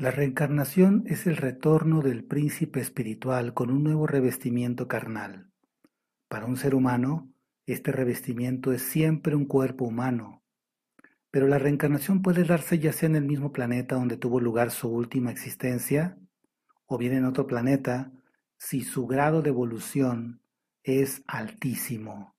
La reencarnación es el retorno del príncipe espiritual con un nuevo revestimiento carnal. Para un ser humano, este revestimiento es siempre un cuerpo humano, pero la reencarnación puede darse ya sea en el mismo planeta donde tuvo lugar su última existencia, o bien en otro planeta, si su grado de evolución es altísimo.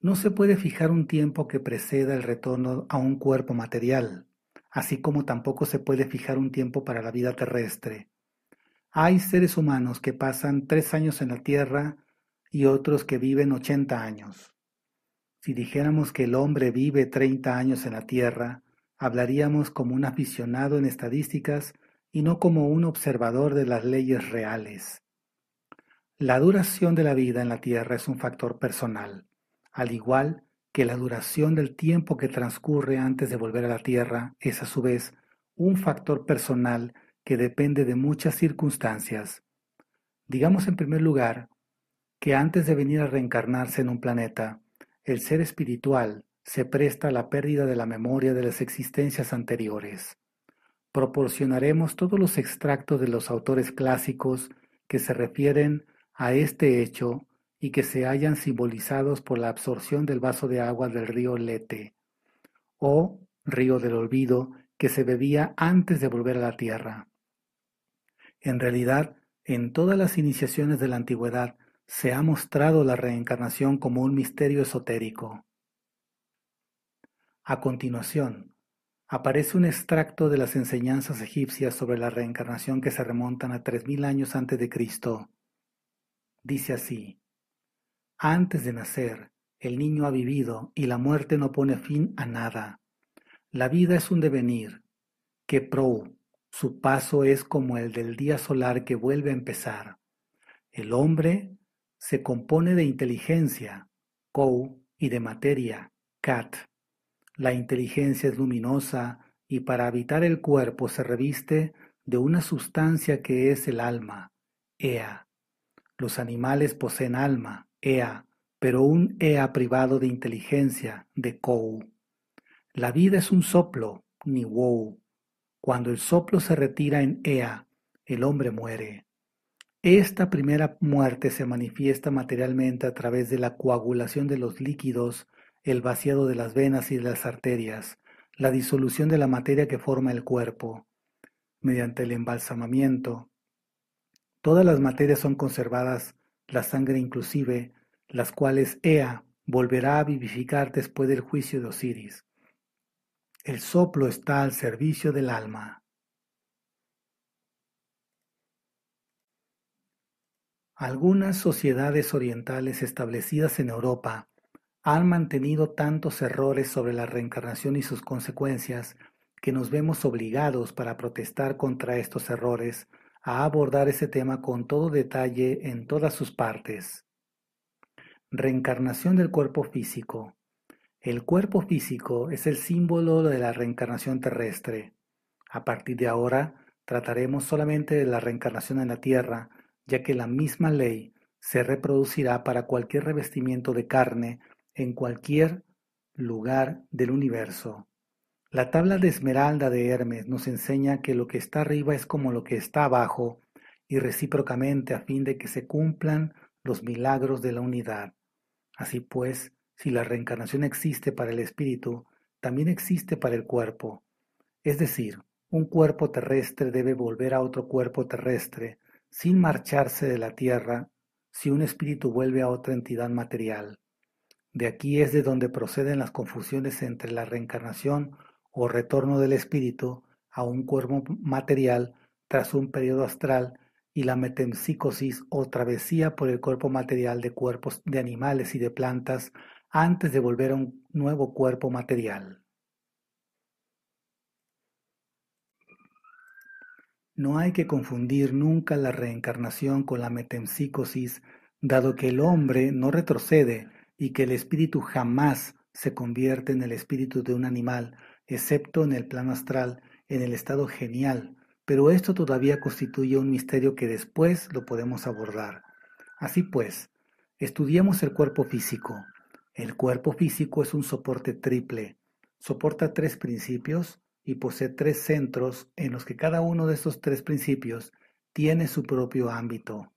No se puede fijar un tiempo que preceda el retorno a un cuerpo material así como tampoco se puede fijar un tiempo para la vida terrestre. Hay seres humanos que pasan tres años en la Tierra y otros que viven ochenta años. Si dijéramos que el hombre vive treinta años en la Tierra, hablaríamos como un aficionado en estadísticas y no como un observador de las leyes reales. La duración de la vida en la Tierra es un factor personal, al igual que la duración del tiempo que transcurre antes de volver a la Tierra es a su vez un factor personal que depende de muchas circunstancias. Digamos en primer lugar que antes de venir a reencarnarse en un planeta, el ser espiritual se presta a la pérdida de la memoria de las existencias anteriores. Proporcionaremos todos los extractos de los autores clásicos que se refieren a este hecho y que se hayan simbolizados por la absorción del vaso de agua del río Lete, o río del olvido que se bebía antes de volver a la tierra. En realidad, en todas las iniciaciones de la antigüedad se ha mostrado la reencarnación como un misterio esotérico. A continuación, aparece un extracto de las enseñanzas egipcias sobre la reencarnación que se remontan a tres mil años antes de Cristo. Dice así: antes de nacer, el niño ha vivido y la muerte no pone fin a nada. La vida es un devenir, que pro, su paso es como el del día solar que vuelve a empezar. El hombre se compone de inteligencia, kou, y de materia, cat. La inteligencia es luminosa y para habitar el cuerpo se reviste de una sustancia que es el alma, ea. Los animales poseen alma, Ea, pero un Ea privado de inteligencia, de Kou. La vida es un soplo, ni Wou. Cuando el soplo se retira en Ea, el hombre muere. Esta primera muerte se manifiesta materialmente a través de la coagulación de los líquidos, el vaciado de las venas y de las arterias, la disolución de la materia que forma el cuerpo, mediante el embalsamamiento. Todas las materias son conservadas la sangre inclusive, las cuales Ea volverá a vivificar después del juicio de Osiris. El soplo está al servicio del alma. Algunas sociedades orientales establecidas en Europa han mantenido tantos errores sobre la reencarnación y sus consecuencias que nos vemos obligados para protestar contra estos errores a abordar ese tema con todo detalle en todas sus partes. Reencarnación del cuerpo físico. El cuerpo físico es el símbolo de la reencarnación terrestre. A partir de ahora trataremos solamente de la reencarnación en la Tierra, ya que la misma ley se reproducirá para cualquier revestimiento de carne en cualquier lugar del universo. La tabla de esmeralda de Hermes nos enseña que lo que está arriba es como lo que está abajo, y recíprocamente a fin de que se cumplan los milagros de la unidad. Así pues, si la reencarnación existe para el espíritu, también existe para el cuerpo. Es decir, un cuerpo terrestre debe volver a otro cuerpo terrestre sin marcharse de la tierra si un espíritu vuelve a otra entidad material. De aquí es de donde proceden las confusiones entre la reencarnación o retorno del espíritu a un cuerpo material tras un periodo astral y la metempsicosis o travesía por el cuerpo material de cuerpos de animales y de plantas antes de volver a un nuevo cuerpo material. No hay que confundir nunca la reencarnación con la metempsicosis, dado que el hombre no retrocede y que el espíritu jamás se convierte en el espíritu de un animal, excepto en el plano astral, en el estado genial, pero esto todavía constituye un misterio que después lo podemos abordar. Así pues, estudiemos el cuerpo físico. El cuerpo físico es un soporte triple, soporta tres principios y posee tres centros en los que cada uno de estos tres principios tiene su propio ámbito.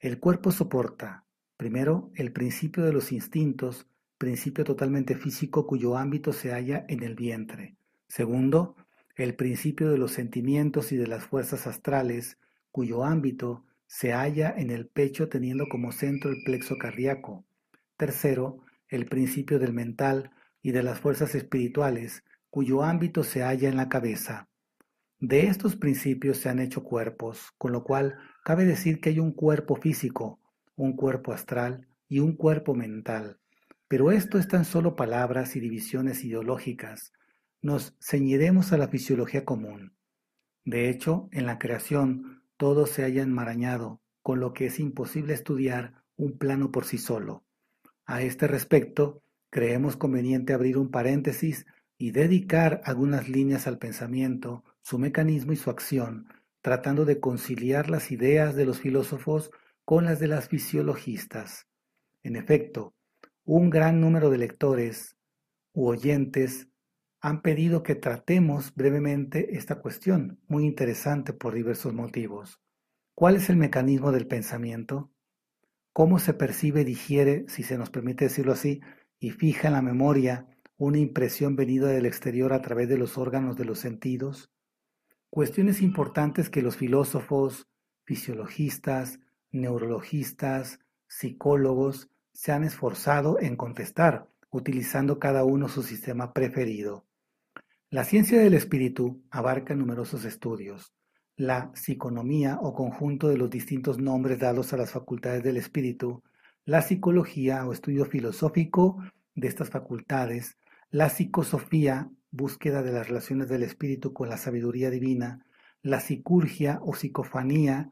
El cuerpo soporta, primero, el principio de los instintos, principio totalmente físico cuyo ámbito se halla en el vientre. Segundo, el principio de los sentimientos y de las fuerzas astrales, cuyo ámbito se halla en el pecho teniendo como centro el plexo cardíaco. Tercero, el principio del mental y de las fuerzas espirituales, cuyo ámbito se halla en la cabeza. De estos principios se han hecho cuerpos, con lo cual cabe decir que hay un cuerpo físico, un cuerpo astral y un cuerpo mental. Pero esto es tan solo palabras y divisiones ideológicas. Nos ceñiremos a la fisiología común. De hecho, en la creación todo se haya enmarañado, con lo que es imposible estudiar un plano por sí solo. A este respecto, creemos conveniente abrir un paréntesis y dedicar algunas líneas al pensamiento, su mecanismo y su acción, tratando de conciliar las ideas de los filósofos con las de las fisiologistas. En efecto, un gran número de lectores u oyentes han pedido que tratemos brevemente esta cuestión, muy interesante por diversos motivos. ¿Cuál es el mecanismo del pensamiento? ¿Cómo se percibe, digiere, si se nos permite decirlo así, y fija en la memoria una impresión venida del exterior a través de los órganos de los sentidos, cuestiones importantes que los filósofos, fisiologistas, neurologistas, psicólogos se han esforzado en contestar, utilizando cada uno su sistema preferido. La ciencia del espíritu abarca numerosos estudios. La psiconomía o conjunto de los distintos nombres dados a las facultades del espíritu, la psicología o estudio filosófico de estas facultades, la psicosofía, búsqueda de las relaciones del espíritu con la sabiduría divina, la psicurgia o psicofanía,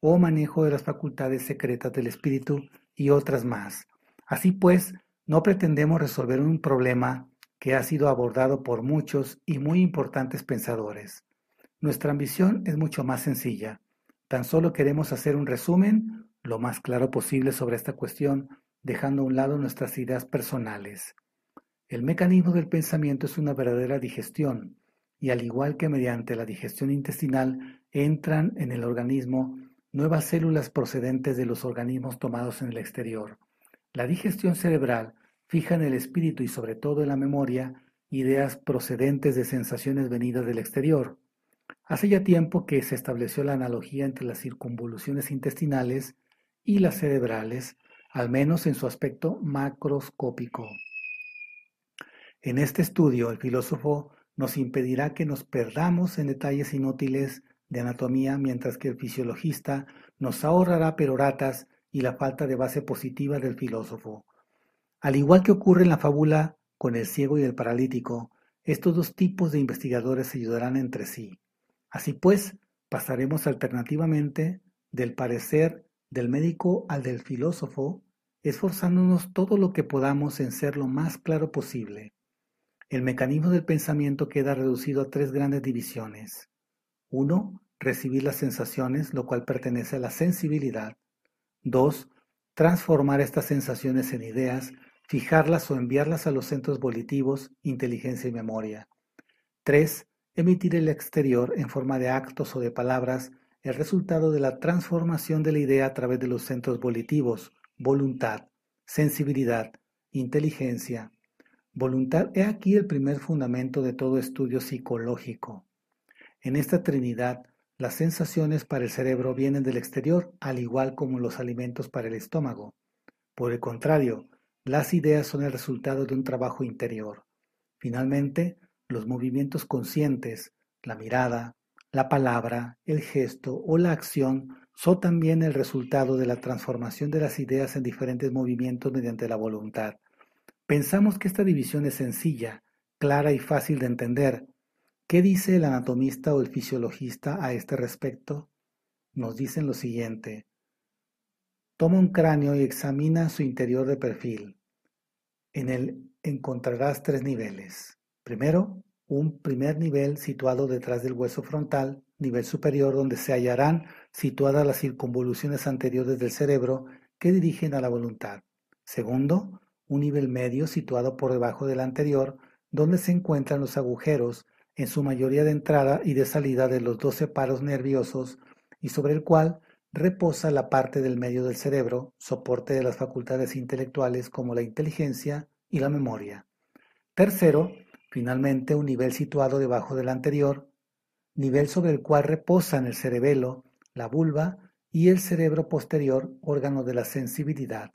o manejo de las facultades secretas del espíritu y otras más. Así pues, no pretendemos resolver un problema que ha sido abordado por muchos y muy importantes pensadores. Nuestra ambición es mucho más sencilla. Tan solo queremos hacer un resumen lo más claro posible sobre esta cuestión, dejando a un lado nuestras ideas personales. El mecanismo del pensamiento es una verdadera digestión, y al igual que mediante la digestión intestinal entran en el organismo nuevas células procedentes de los organismos tomados en el exterior. La digestión cerebral fija en el espíritu y sobre todo en la memoria ideas procedentes de sensaciones venidas del exterior. Hace ya tiempo que se estableció la analogía entre las circunvoluciones intestinales y las cerebrales, al menos en su aspecto macroscópico. En este estudio, el filósofo nos impedirá que nos perdamos en detalles inútiles de anatomía, mientras que el fisiologista nos ahorrará peroratas y la falta de base positiva del filósofo. Al igual que ocurre en la fábula con el ciego y el paralítico, estos dos tipos de investigadores se ayudarán entre sí. Así pues, pasaremos alternativamente del parecer del médico al del filósofo, esforzándonos todo lo que podamos en ser lo más claro posible. El mecanismo del pensamiento queda reducido a tres grandes divisiones. Uno, recibir las sensaciones, lo cual pertenece a la sensibilidad. Dos, transformar estas sensaciones en ideas, fijarlas o enviarlas a los centros volitivos, inteligencia y memoria. Tres, emitir el exterior en forma de actos o de palabras, el resultado de la transformación de la idea a través de los centros volitivos, voluntad, sensibilidad, inteligencia, Voluntad, he aquí el primer fundamento de todo estudio psicológico. En esta Trinidad, las sensaciones para el cerebro vienen del exterior, al igual como los alimentos para el estómago. Por el contrario, las ideas son el resultado de un trabajo interior. Finalmente, los movimientos conscientes, la mirada, la palabra, el gesto o la acción son también el resultado de la transformación de las ideas en diferentes movimientos mediante la voluntad. Pensamos que esta división es sencilla, clara y fácil de entender. ¿Qué dice el anatomista o el fisiologista a este respecto? Nos dicen lo siguiente. Toma un cráneo y examina su interior de perfil. En él encontrarás tres niveles. Primero, un primer nivel situado detrás del hueso frontal, nivel superior donde se hallarán situadas las circunvoluciones anteriores del cerebro que dirigen a la voluntad. Segundo, un nivel medio situado por debajo del anterior, donde se encuentran los agujeros, en su mayoría de entrada y de salida de los doce paros nerviosos, y sobre el cual reposa la parte del medio del cerebro, soporte de las facultades intelectuales como la inteligencia y la memoria. Tercero, finalmente un nivel situado debajo del anterior, nivel sobre el cual reposan el cerebelo, la vulva y el cerebro posterior, órgano de la sensibilidad.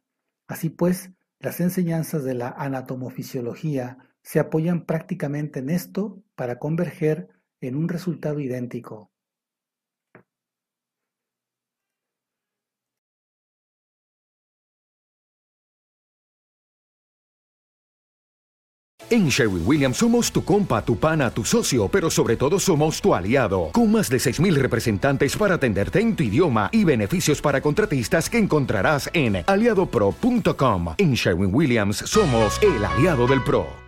Así pues, las enseñanzas de la anatomofisiología se apoyan prácticamente en esto para converger en un resultado idéntico. En Sherwin Williams somos tu compa, tu pana, tu socio, pero sobre todo somos tu aliado, con más de 6.000 representantes para atenderte en tu idioma y beneficios para contratistas que encontrarás en aliadopro.com. En Sherwin Williams somos el aliado del PRO.